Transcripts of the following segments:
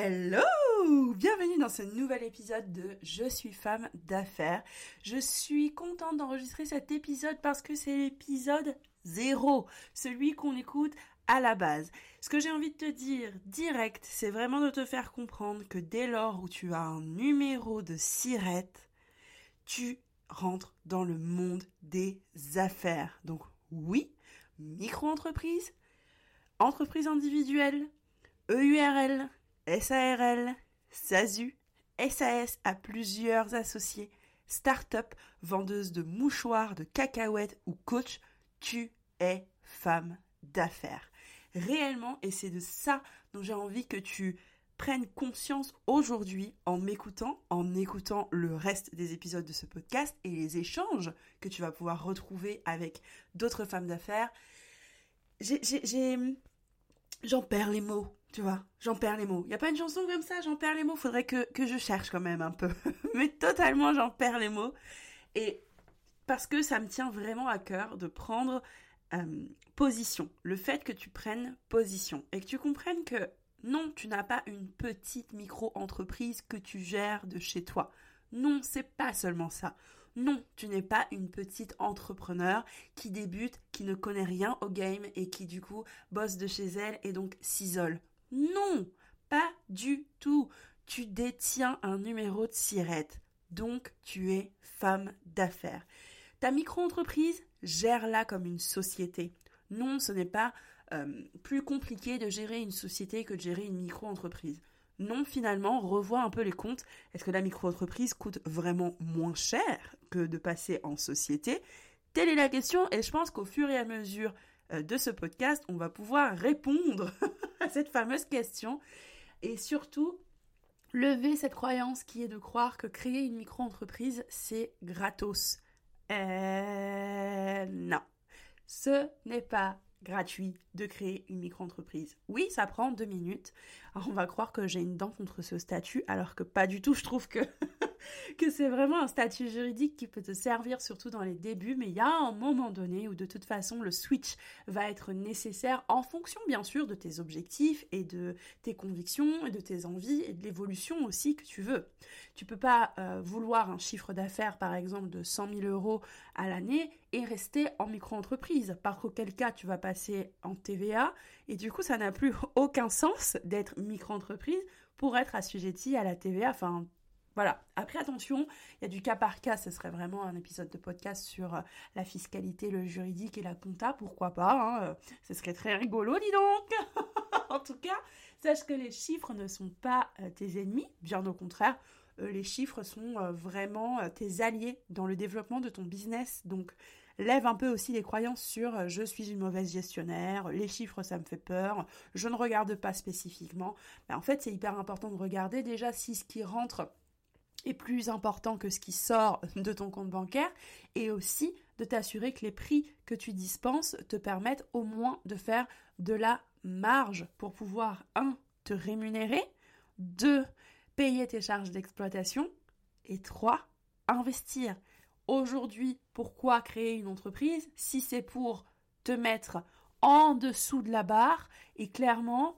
Hello Bienvenue dans ce nouvel épisode de Je suis femme d'affaires. Je suis contente d'enregistrer cet épisode parce que c'est l'épisode zéro, celui qu'on écoute à la base. Ce que j'ai envie de te dire direct, c'est vraiment de te faire comprendre que dès lors où tu as un numéro de sirette, tu rentres dans le monde des affaires. Donc oui, micro-entreprise, entreprise individuelle, EURL, SARL, SASU, SAS à plusieurs associés, start-up, vendeuse de mouchoirs, de cacahuètes ou coach, tu es femme d'affaires. Réellement, et c'est de ça dont j'ai envie que tu prennes conscience aujourd'hui en m'écoutant, en écoutant le reste des épisodes de ce podcast et les échanges que tu vas pouvoir retrouver avec d'autres femmes d'affaires. J'en perds les mots, tu vois, j'en perds les mots. Il y a pas une chanson comme ça, j'en perds les mots, faudrait que, que je cherche quand même un peu. Mais totalement, j'en perds les mots. Et parce que ça me tient vraiment à cœur de prendre euh, position. Le fait que tu prennes position et que tu comprennes que non, tu n'as pas une petite micro-entreprise que tu gères de chez toi. Non, c'est pas seulement ça. Non, tu n'es pas une petite entrepreneur qui débute, qui ne connaît rien au game et qui du coup bosse de chez elle et donc s'isole. Non, pas du tout. Tu détiens un numéro de sirette. Donc tu es femme d'affaires. Ta micro-entreprise, gère-la comme une société. Non, ce n'est pas euh, plus compliqué de gérer une société que de gérer une micro-entreprise. Non, finalement, revois un peu les comptes. Est-ce que la micro-entreprise coûte vraiment moins cher que de passer en société? Telle est la question et je pense qu'au fur et à mesure de ce podcast, on va pouvoir répondre à cette fameuse question et surtout lever cette croyance qui est de croire que créer une micro-entreprise, c'est gratos. Euh, non, ce n'est pas gratuit de créer une micro-entreprise. Oui, ça prend deux minutes. On va croire que j'ai une dent contre ce statut, alors que pas du tout. Je trouve que que c'est vraiment un statut juridique qui peut te servir surtout dans les débuts, mais il y a un moment donné où de toute façon le switch va être nécessaire en fonction bien sûr de tes objectifs et de tes convictions et de tes envies et de l'évolution aussi que tu veux. Tu peux pas euh, vouloir un chiffre d'affaires par exemple de 100 000 euros à l'année et rester en micro-entreprise, par auquel cas tu vas passer en TVA et du coup ça n'a plus aucun sens d'être micro-entreprise pour être assujetti à la TVA. Enfin, voilà. Après, attention, il y a du cas par cas. Ce serait vraiment un épisode de podcast sur euh, la fiscalité, le juridique et la compta. Pourquoi pas hein, euh, Ce serait très rigolo, dis donc En tout cas, sache que les chiffres ne sont pas euh, tes ennemis. Bien au contraire, les chiffres sont vraiment tes alliés dans le développement de ton business. Donc, lève un peu aussi les croyances sur je suis une mauvaise gestionnaire, les chiffres ça me fait peur, je ne regarde pas spécifiquement. Ben, en fait, c'est hyper important de regarder déjà si ce qui rentre est plus important que ce qui sort de ton compte bancaire et aussi de t'assurer que les prix que tu dispenses te permettent au moins de faire de la marge pour pouvoir 1. te rémunérer, 2. payer tes charges d'exploitation et 3. investir. Aujourd'hui, pourquoi créer une entreprise si c'est pour te mettre en dessous de la barre et clairement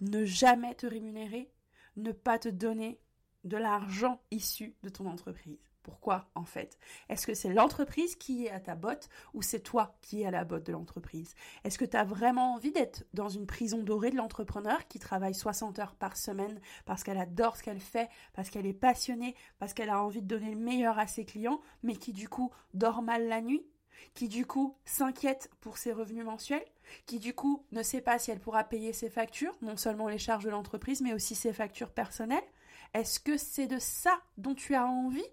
ne jamais te rémunérer, ne pas te donner de l'argent issu de ton entreprise. Pourquoi en fait? Est-ce que c'est l'entreprise qui est à ta botte ou c'est toi qui es à la botte de l'entreprise? Est-ce que tu as vraiment envie d'être dans une prison dorée de l'entrepreneur qui travaille 60 heures par semaine parce qu'elle adore ce qu'elle fait, parce qu'elle est passionnée, parce qu'elle a envie de donner le meilleur à ses clients, mais qui du coup dort mal la nuit? Qui du coup s'inquiète pour ses revenus mensuels, qui du coup ne sait pas si elle pourra payer ses factures, non seulement les charges de l'entreprise, mais aussi ses factures personnelles? Est-ce que c'est de ça dont tu as envie?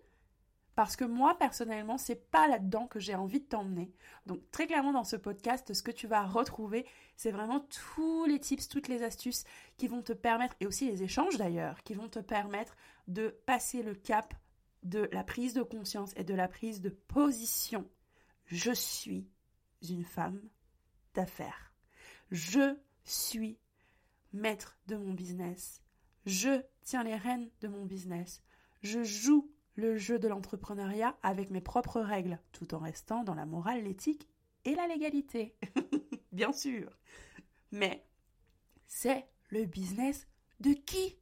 Parce que moi, personnellement, c'est pas là-dedans que j'ai envie de t'emmener. Donc, très clairement, dans ce podcast, ce que tu vas retrouver, c'est vraiment tous les tips, toutes les astuces qui vont te permettre, et aussi les échanges d'ailleurs, qui vont te permettre de passer le cap de la prise de conscience et de la prise de position. Je suis une femme d'affaires. Je suis maître de mon business. Je tiens les rênes de mon business. Je joue le jeu de l'entrepreneuriat avec mes propres règles, tout en restant dans la morale, l'éthique et la légalité. Bien sûr. Mais c'est le business de qui?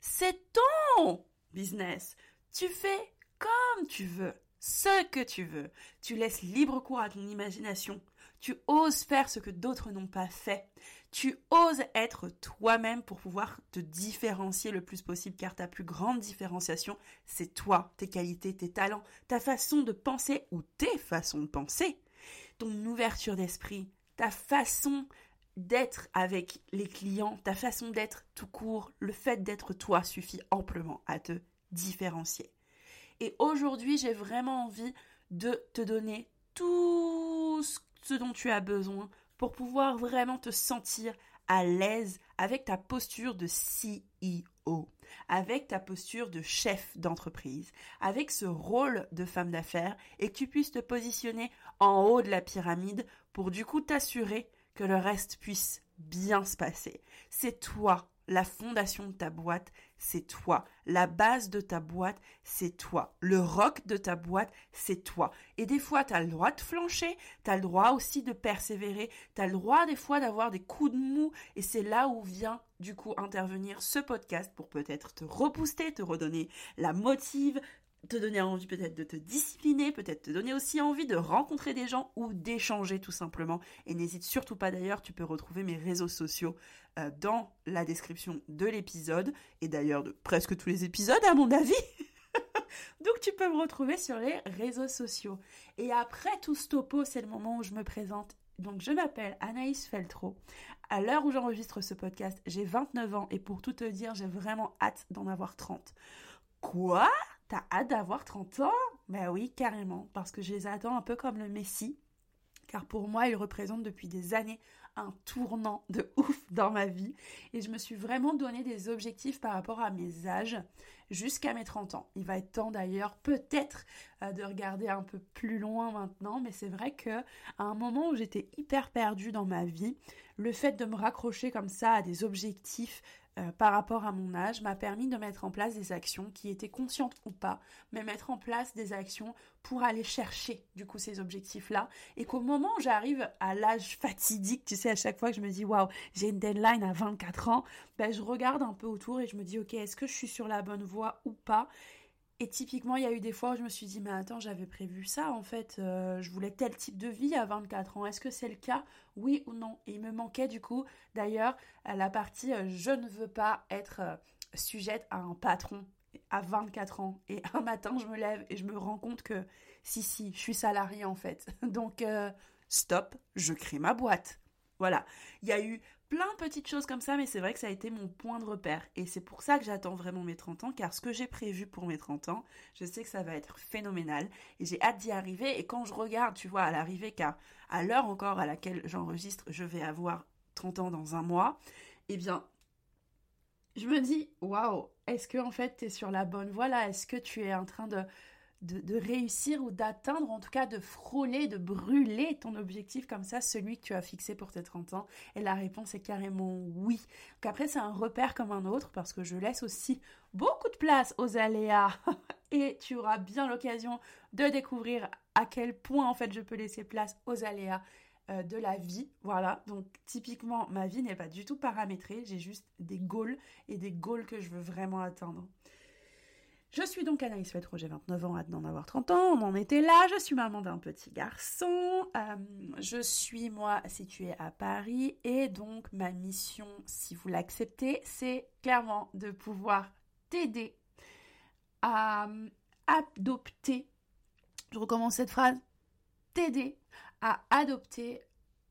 C'est ton business. Tu fais comme tu veux, ce que tu veux. Tu laisses libre cours à ton imagination. Tu oses faire ce que d'autres n'ont pas fait. Tu oses être toi-même pour pouvoir te différencier le plus possible car ta plus grande différenciation, c'est toi, tes qualités, tes talents, ta façon de penser ou tes façons de penser, ton ouverture d'esprit, ta façon d'être avec les clients, ta façon d'être tout court, le fait d'être toi suffit amplement à te différencier. Et aujourd'hui, j'ai vraiment envie de te donner tout ce dont tu as besoin pour pouvoir vraiment te sentir à l'aise avec ta posture de CEO, avec ta posture de chef d'entreprise, avec ce rôle de femme d'affaires et que tu puisses te positionner en haut de la pyramide pour du coup t'assurer que le reste puisse bien se passer. C'est toi la fondation de ta boîte, c'est toi. La base de ta boîte, c'est toi. Le roc de ta boîte, c'est toi. Et des fois, tu as le droit de flancher, tu as le droit aussi de persévérer, tu as le droit des fois d'avoir des coups de mou. Et c'est là où vient du coup intervenir ce podcast pour peut-être te repousser, te redonner la motive, te donner envie peut-être de te discipliner, peut-être te donner aussi envie de rencontrer des gens ou d'échanger tout simplement. Et n'hésite surtout pas d'ailleurs, tu peux retrouver mes réseaux sociaux euh, dans la description de l'épisode et d'ailleurs de presque tous les épisodes à mon avis. Donc tu peux me retrouver sur les réseaux sociaux. Et après tout ce topo, c'est le moment où je me présente. Donc je m'appelle Anaïs Feltro. À l'heure où j'enregistre ce podcast, j'ai 29 ans et pour tout te dire, j'ai vraiment hâte d'en avoir 30. Quoi? T'as hâte d'avoir 30 ans? Ben oui, carrément, parce que je les attends un peu comme le Messie, car pour moi, il représente depuis des années un tournant de ouf dans ma vie, et je me suis vraiment donné des objectifs par rapport à mes âges jusqu'à mes 30 ans. Il va être temps d'ailleurs peut-être euh, de regarder un peu plus loin maintenant, mais c'est vrai que à un moment où j'étais hyper perdue dans ma vie, le fait de me raccrocher comme ça à des objectifs euh, par rapport à mon âge m'a permis de mettre en place des actions qui étaient conscientes ou pas, mais mettre en place des actions pour aller chercher du coup ces objectifs-là. Et qu'au moment où j'arrive à l'âge fatidique, tu sais, à chaque fois que je me dis waouh, j'ai une deadline à 24 ans, ben je regarde un peu autour et je me dis ok, est-ce que je suis sur la bonne voie ou pas? Et typiquement, il y a eu des fois où je me suis dit, mais attends, j'avais prévu ça en fait, euh, je voulais tel type de vie à 24 ans. Est-ce que c'est le cas? Oui ou non? Et il me manquait du coup, d'ailleurs, la partie euh, je ne veux pas être euh, sujette à un patron à 24 ans. Et un matin, je me lève et je me rends compte que si, si, je suis salariée en fait. Donc, stop, je crée ma boîte. Voilà. Il y a eu plein de petites choses comme ça, mais c'est vrai que ça a été mon point de repère. Et c'est pour ça que j'attends vraiment mes 30 ans, car ce que j'ai prévu pour mes 30 ans, je sais que ça va être phénoménal. Et j'ai hâte d'y arriver. Et quand je regarde, tu vois, à l'arrivée, car à l'heure encore à laquelle j'enregistre, je vais avoir 30 ans dans un mois, eh bien, je me dis, waouh, est-ce que en fait tu es sur la bonne voie là? Est-ce que tu es en train de de, réussir ou d'atteindre, en tout cas de frôler, de brûler ton objectif comme ça, celui que tu as fixé pour tes 30 ans Et la réponse est carrément oui. Donc après, c'est un repère comme un autre parce que je laisse aussi beaucoup de place aux aléas et tu auras bien l'occasion de découvrir à quel point en fait je peux laisser place aux aléas euh, de la vie. Voilà, donc typiquement ma vie n'est pas du tout paramétrée, j'ai juste des goals et des goals que je veux vraiment atteindre. Je suis donc Anaïs Fetro, j'ai 29 ans, hâte d'en avoir 30 ans, on en était là, je suis maman d'un petit garçon, euh, je suis moi située à Paris et donc ma mission, si vous l'acceptez, c'est clairement de pouvoir t'aider à adopter, je recommence cette phrase, t'aider à adopter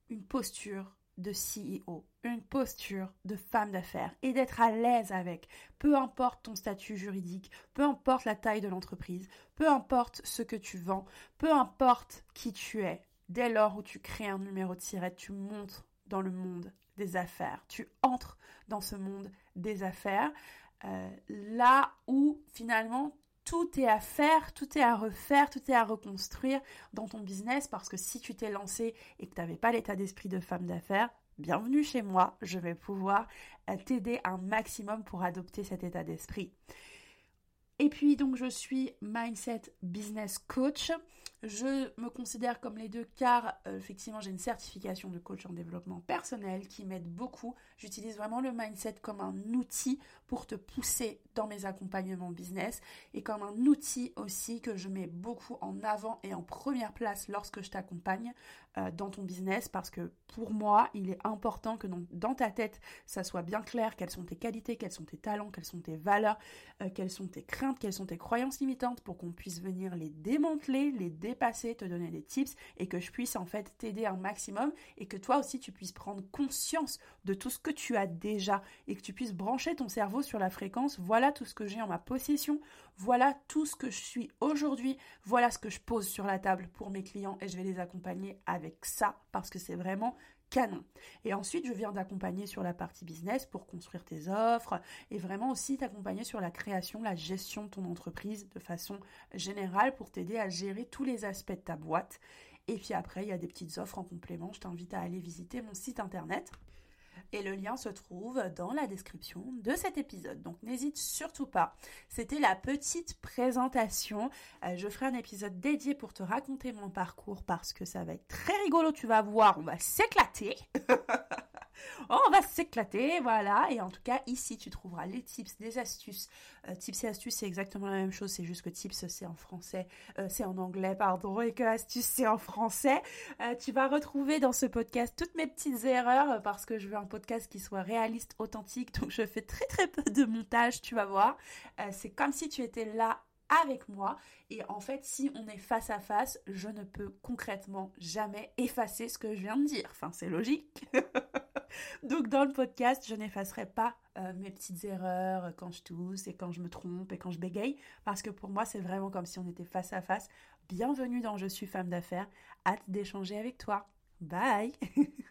une posture de CEO une posture de femme d'affaires et d'être à l'aise avec, peu importe ton statut juridique, peu importe la taille de l'entreprise, peu importe ce que tu vends, peu importe qui tu es. Dès lors où tu crées un numéro de tirette, tu montes dans le monde des affaires, tu entres dans ce monde des affaires, euh, là où finalement tout est à faire, tout est à refaire, tout est à reconstruire dans ton business parce que si tu t'es lancé et que tu n'avais pas l'état d'esprit de femme d'affaires, bienvenue chez moi, je vais pouvoir euh, t'aider un maximum pour adopter cet état d'esprit. Et puis donc je suis mindset business coach. Je me considère comme les deux car euh, effectivement j'ai une certification de coach en développement personnel qui m'aide beaucoup. J'utilise vraiment le mindset comme un outil pour te pousser dans mes accompagnements business et comme un outil aussi que je mets beaucoup en avant et en première place lorsque je t'accompagne euh, dans ton business parce que pour moi il est important que dans, ta tête ça soit bien clair quelles sont tes qualités, quels sont tes talents, quelles sont tes valeurs, euh, quelles sont tes craintes, quelles sont tes croyances limitantes pour qu'on puisse venir les démanteler, les dépasser, te donner des tips et que je puisse en fait t'aider un maximum et que toi aussi tu puisses prendre conscience de tout ce que tu as déjà et que tu puisses brancher ton cerveau sur la fréquence. Voilà tout ce que j'ai en ma possession, voilà tout ce que je suis aujourd'hui, voilà ce que je pose sur la table pour mes clients et je vais les accompagner avec ça parce que c'est vraiment canon. Et ensuite, je viens d'accompagner sur la partie business pour construire tes offres et vraiment aussi t'accompagner sur la création, la gestion de ton entreprise de façon générale pour t'aider à gérer tous les aspects de ta boîte. Et puis après, il y a des petites offres en complément. Je t'invite à aller visiter mon site internet et le lien se trouve dans la description de cet épisode. Donc n'hésite surtout pas. C'était la petite présentation. Euh, je ferai un épisode dédié pour te raconter mon parcours parce que ça va être très rigolo. Tu vas voir, on va s'éclater. On va s'éclater, voilà. Et en tout cas, ici, tu trouveras les tips, des astuces. Euh, tips et astuces, c'est exactement la même chose. C'est juste que tips, c'est en français, euh, c'est en anglais, pardon, et que astuces, c'est en français. Euh, tu vas retrouver dans ce podcast toutes mes petites erreurs parce que je veux un podcast qui soit réaliste, authentique. Donc, je fais très très peu de montage, tu vas voir. c'est comme si tu étais là avec moi. Et en fait, si on est face à face, je ne peux concrètement jamais effacer ce que je viens de dire. Enfin, c'est logique. Donc dans le podcast, je n'effacerai pas euh, mes petites erreurs quand je tousse et quand je me trompe et quand je bégaye, parce que pour moi, c'est vraiment comme si on était face à face. Bienvenue dans Je suis femme d'affaires. Hâte d'échanger avec toi. Bye